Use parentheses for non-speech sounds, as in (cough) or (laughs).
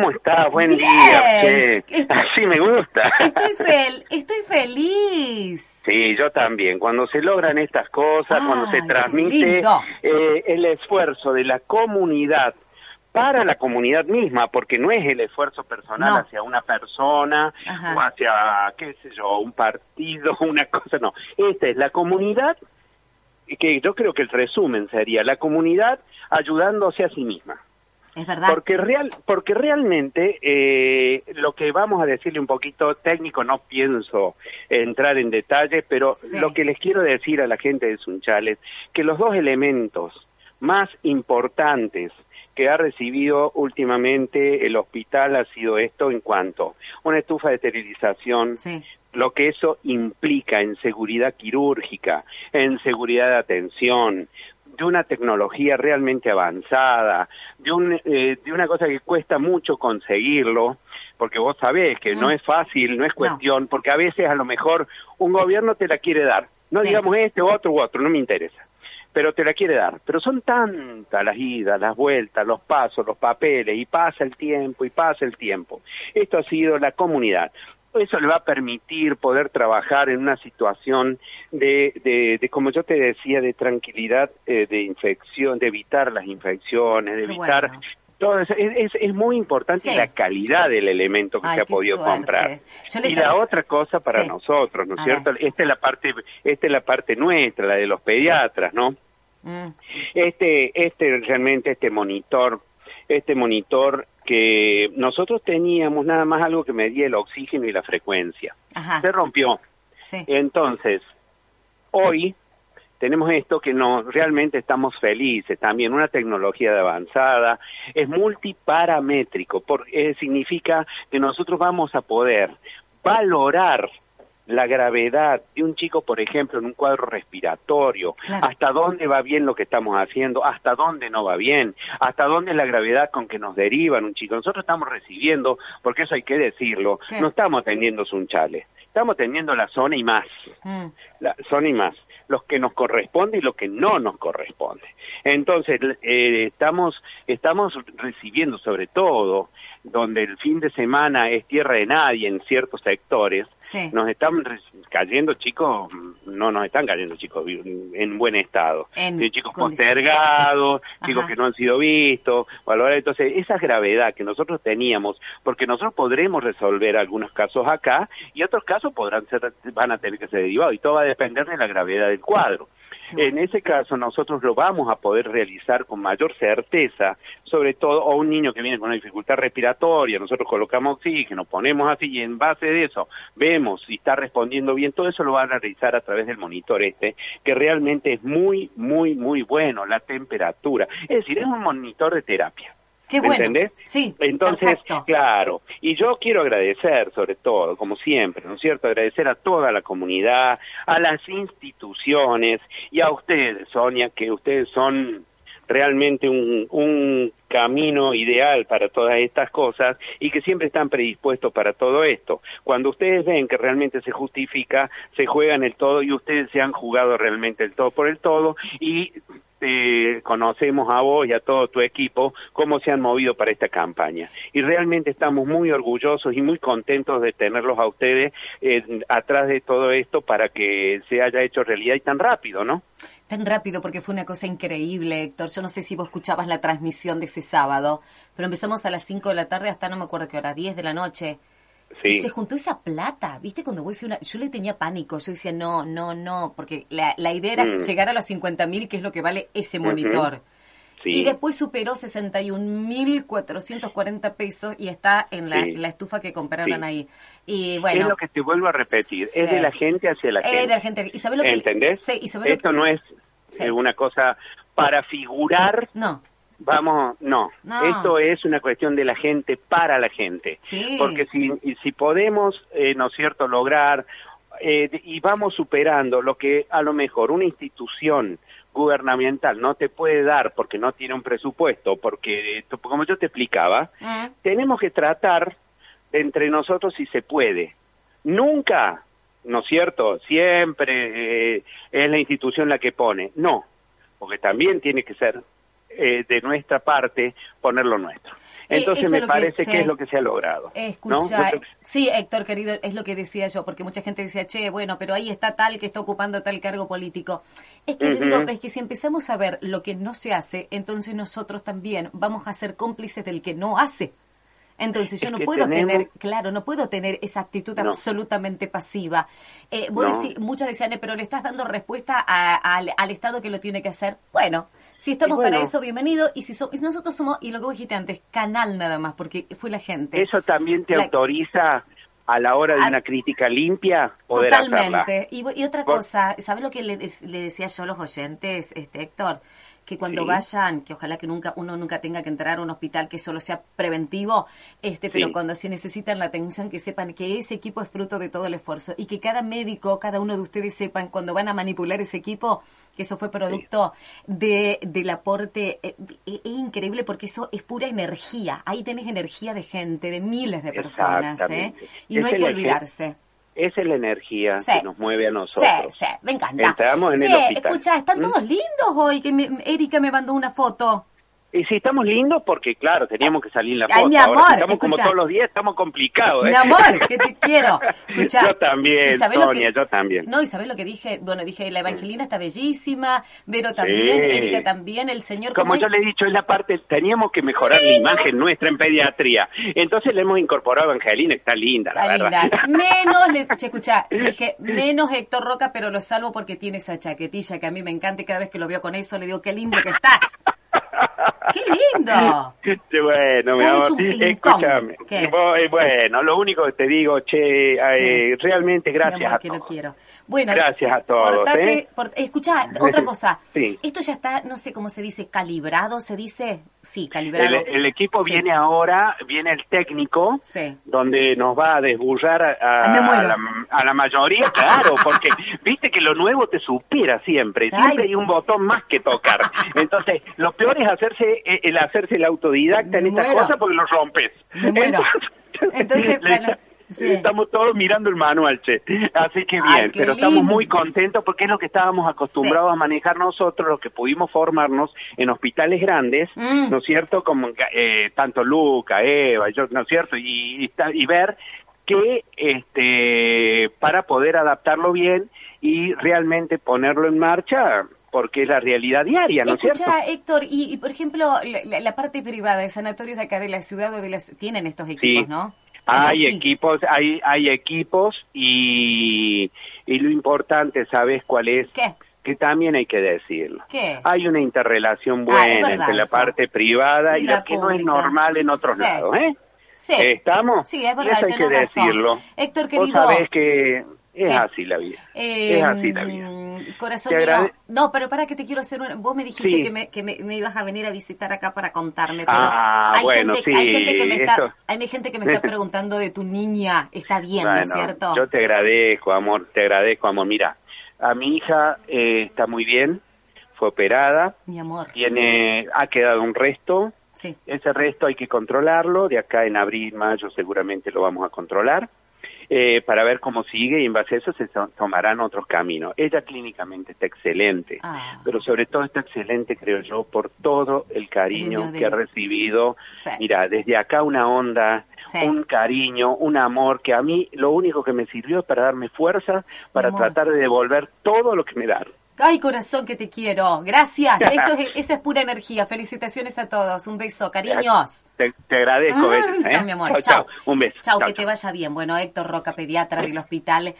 ¿Cómo estás? Buen Bien. día. che. Estoy- (laughs) Así me gusta. Estoy, (laughs) fel estoy feliz. Sí, yo también. Cuando se logran estas cosas, cuando se transmite eh, el esfuerzo de la comunidad para la comunidad misma, porque no es el esfuerzo personal No. hacia una persona Ajá. o hacia, qué sé yo, un partido, (laughs) una cosa, no. Esta es la comunidad, que yo creo que el resumen sería la comunidad ayudándose a sí misma. Es verdad. Porque real, porque realmente eh, lo que vamos a decirle un poquito técnico, no pienso entrar en detalles, pero Sí. lo que les quiero decir a la gente de Sunchales, que los dos elementos más importantes que ha recibido últimamente el hospital ha sido esto en cuanto una estufa de esterilización, Sí. lo que eso implica en seguridad quirúrgica, en seguridad de atención, de una tecnología realmente avanzada, de, un, eh, de una cosa que cuesta mucho conseguirlo, porque vos sabés que no Mm. es fácil, no es No. cuestión, porque a veces a lo mejor un gobierno te la quiere dar, no Sí. digamos este, otro u otro, no me interesa pero te la quiere dar. Pero son tantas las idas, las vueltas, los pasos, los papeles, y pasa el tiempo, y pasa el tiempo. Esto ha sido la comunidad. Eso le va a permitir poder trabajar en una situación de, de, de, como yo te decía, de tranquilidad, eh, de infección, de evitar las infecciones, de Qué evitar bueno. todo eso. Es, es, es muy importante Sí. la calidad del elemento que Ay, se ha podido suerte. comprar. Y la otra cosa para Sí. nosotros, ¿no es cierto? Esta es la parte, esta es la parte nuestra, la de los pediatras, ¿no? Mm. este este realmente este monitor este monitor que nosotros teníamos nada más algo que medía el oxígeno y la frecuencia Ajá. se rompió Sí. entonces hoy tenemos esto que no realmente estamos felices también una tecnología de avanzada es multiparamétrico porque significa que nosotros vamos a poder valorar la gravedad de un chico, por ejemplo, en un cuadro respiratorio, Claro. hasta dónde va bien lo que estamos haciendo, hasta dónde no va bien, hasta dónde es la gravedad con que nos derivan un chico. Nosotros estamos recibiendo, porque eso hay que decirlo, ¿Qué? no estamos teniendo sunchales, estamos teniendo la zona y más Mm. la, son y más, los que nos corresponde y lo que no nos corresponde. Entonces, eh, estamos, estamos recibiendo sobre todo, donde el fin de semana es tierra de nadie en ciertos sectores, Sí. nos están cayendo chicos, no nos están cayendo chicos en buen estado, En Sí, chicos postergados, chicos que no han sido vistos, valorar entonces esa gravedad que nosotros teníamos, porque nosotros podremos resolver algunos casos acá y otros casos podrán ser, van a tener que ser derivados y todo va a depender de la gravedad del cuadro. En ese caso nosotros lo vamos a poder realizar con mayor certeza, sobre todo o un niño que viene con una dificultad respiratoria, nosotros colocamos oxígeno, ponemos así y en base de eso vemos si está respondiendo bien, todo eso lo van a realizar a través del monitor este, que realmente es muy, muy, muy bueno, la temperatura. Es decir, es un monitor de terapia. Qué ¿Me bueno. entendés? Sí. Entonces, perfecto. claro, y yo quiero agradecer sobre todo, como siempre, ¿no es cierto? Agradecer a toda la comunidad, a las instituciones y a ustedes, Sonia, que ustedes son realmente un, un camino ideal para todas estas cosas y que siempre están predispuestos para todo esto. Cuando ustedes ven que realmente se justifica, se juegan el todo y ustedes se han jugado realmente el todo por el todo y eh, conocemos a vos y a todo tu equipo cómo se han movido para esta campaña. Y realmente estamos muy orgullosos y muy contentos de tenerlos a ustedes eh, atrás de todo esto para que se haya hecho realidad y tan rápido, ¿no? Tan rápido porque fue una cosa increíble, Héctor. Yo no sé si vos escuchabas la transmisión de ese sábado, pero empezamos a las 5 de la tarde hasta no me acuerdo qué hora, 10 de la noche. Y se juntó esa plata, ¿viste? Cuando vos una... Yo le tenía pánico, yo decía, no, no, no, porque la, la idea era Mm. llegar a los 50 mil, que es lo que vale ese monitor. Sí. Y después superó 61.440 pesos y está en la, Sí. la estufa que compraron Sí. ahí. Y es bueno, lo que te vuelvo a repetir, es de la gente hacia la es gente. de la gente. ¿Y sabés lo que ¿Entendés? Y sabés lo Esto que- no es eh, una cosa para figurar, No, vamos, no. No. Esto es una cuestión de la gente para la gente. Porque si, si podemos, eh, ¿no es cierto?, lograr eh, y vamos superando lo que a lo mejor una institución gubernamental no te puede dar porque no tiene un presupuesto, porque, como yo te explicaba, Mm. tenemos que tratar entre nosotros si se puede. Nunca, ¿no es cierto? Siempre eh, es la institución la que pone. No, porque también tiene que ser eh, de nuestra parte poner lo nuestro. Entonces me parece que, es lo que se ha logrado. Escucha, sí, Héctor, querido, es lo que decía yo, porque mucha gente decía, che, bueno, pero ahí está tal que está ocupando tal cargo político. Es que, digo, es que si empezamos a ver lo que no se hace, entonces nosotros también vamos a ser cómplices del que no hace. Entonces yo no puedo tener, claro, no puedo tener esa actitud absolutamente pasiva. Eh, vos muchas decían, eh, pero le estás dando respuesta al, Estado que lo tiene que hacer. Bueno, si estamos para eso, bienvenido. Y si, nosotros somos, y lo que vos dijiste antes, canal nada más, porque fue la gente. Eso también te autoriza a la hora de una crítica limpia poder Totalmente. Y, y, otra cosa, ¿sabes lo que le, le, decía yo a los oyentes, este Héctor? Que cuando vayan, que ojalá que nunca uno nunca tenga que entrar a un hospital que solo sea preventivo, este, pero cuando se necesitan la atención que sepan que ese equipo es fruto de todo el esfuerzo y que cada médico, cada uno de ustedes sepan cuando van a manipular ese equipo que eso fue producto de, del aporte eh, es increíble porque eso es pura energía. Ahí tenés energía de gente, de miles de personas, ¿eh? Y no hay que olvidarse. Esa es la energía que nos mueve a nosotros. Sí, sí, me encanta. Estamos en el hospital. escucha, ¿están ¿Mm? todos lindos hoy? Que Erika me mandó una foto. Y sí, estamos lindos porque, claro, teníamos que salir en la foto. Ay, mi amor, Ahora, estamos como todos los días, estamos complicados. ¿eh? Mi amor, que te (laughs) quiero. Escucha, yo también, Sonia, yo también. No, y ¿sabes lo que dije? Bueno, dije, la Evangelina está bellísima, Vero también, Erika también, el señor... Como yo le he dicho, es la parte, teníamos que mejorar la imagen nuestra en pediatría. Entonces le hemos incorporado a Evangelina, está linda, la está verdad. Linda. (laughs) Menos, le, che, escucha, (laughs) dije, menos Héctor Roca, pero lo salvo porque tiene esa chaquetilla que a mí me encanta y cada vez que lo veo con eso le digo, qué lindo que estás. ¡Qué lindo! (laughs) bueno, mi amor, escúchame. Bueno, lo único que te digo, che, eh, realmente gracias a todos. quiero. Bueno, gracias a todos. ¿eh? escucha, otra cosa. Esto ya está, no sé cómo se dice, calibrado, se dice. Sí, calibrado. El, equipo viene ahora, viene el técnico, donde nos va a desburrar a, la, mayoría, claro, porque viste (laughs) que lo nuevo te supera siempre, siempre hay un botón más que tocar. (laughs) Entonces, lo peor es hacerse eh, el hacerse el autodidacta en esta cosa porque lo rompes. Entonces, Estamos todos mirando el manual, che. Así que bien, pero estamos muy contentos porque es lo que estábamos acostumbrados a manejar nosotros, los que pudimos formarnos en hospitales grandes, mm. ¿no es cierto? Como eh, tanto Luca, Eva, yo, ¿no es cierto? Y, y, ver que este para poder adaptarlo bien y realmente ponerlo en marcha porque es la realidad diaria, ¿no es cierto? Héctor, y, por ejemplo, la, parte privada de sanatorios de acá de la ciudad o de las, tienen estos equipos, ¿no? Hay equipos, hay, hay equipos y, y lo importante, ¿sabes cuál es? ¿Qué? Que también hay que decirlo. ¿Qué? Hay una interrelación ah, buena entre la parte privada y, la, que no es normal en otros lados, ¿eh? Sí. ¿Estamos? Sí, es verdad. Eso hay que decirlo. Héctor, querido. Vos sabés que es así la vida. es así la vida. Em, corazón mío. No, pero para que te quiero hacer Vos me dijiste que, me, que me, ibas a venir a visitar acá para contarme, pero ah, hay, bueno, gente, hay gente que me está, hay gente que me está (laughs) preguntando de tu niña. Está bien, ¿no es cierto? Yo te agradezco, amor, te agradezco, amor. Mira, a mi hija eh, está muy bien, fue operada. Mi amor. Tiene, ha quedado un resto. Sí. Ese resto hay que controlarlo. De acá en abril, mayo seguramente lo vamos a controlar. Eh, para ver cómo sigue y en base a eso se tomarán otros caminos. Ella clínicamente está excelente, ah. pero sobre todo está excelente, creo yo, por todo el cariño que ha recibido. Mira, desde acá una onda, un cariño, un amor que a mí lo único que me sirvió es para darme fuerza, para tratar de devolver todo lo que me dan. Ay, corazón, que te quiero. Gracias. (laughs) Eso es, eso es pura energía. Felicitaciones a todos. Un beso, cariños. Te, agradezco. Mm, Chao, ¿eh? mi amor. Chao, Un beso. Chao, que te vaya bien. Bueno, Héctor Roca, pediatra del hospital.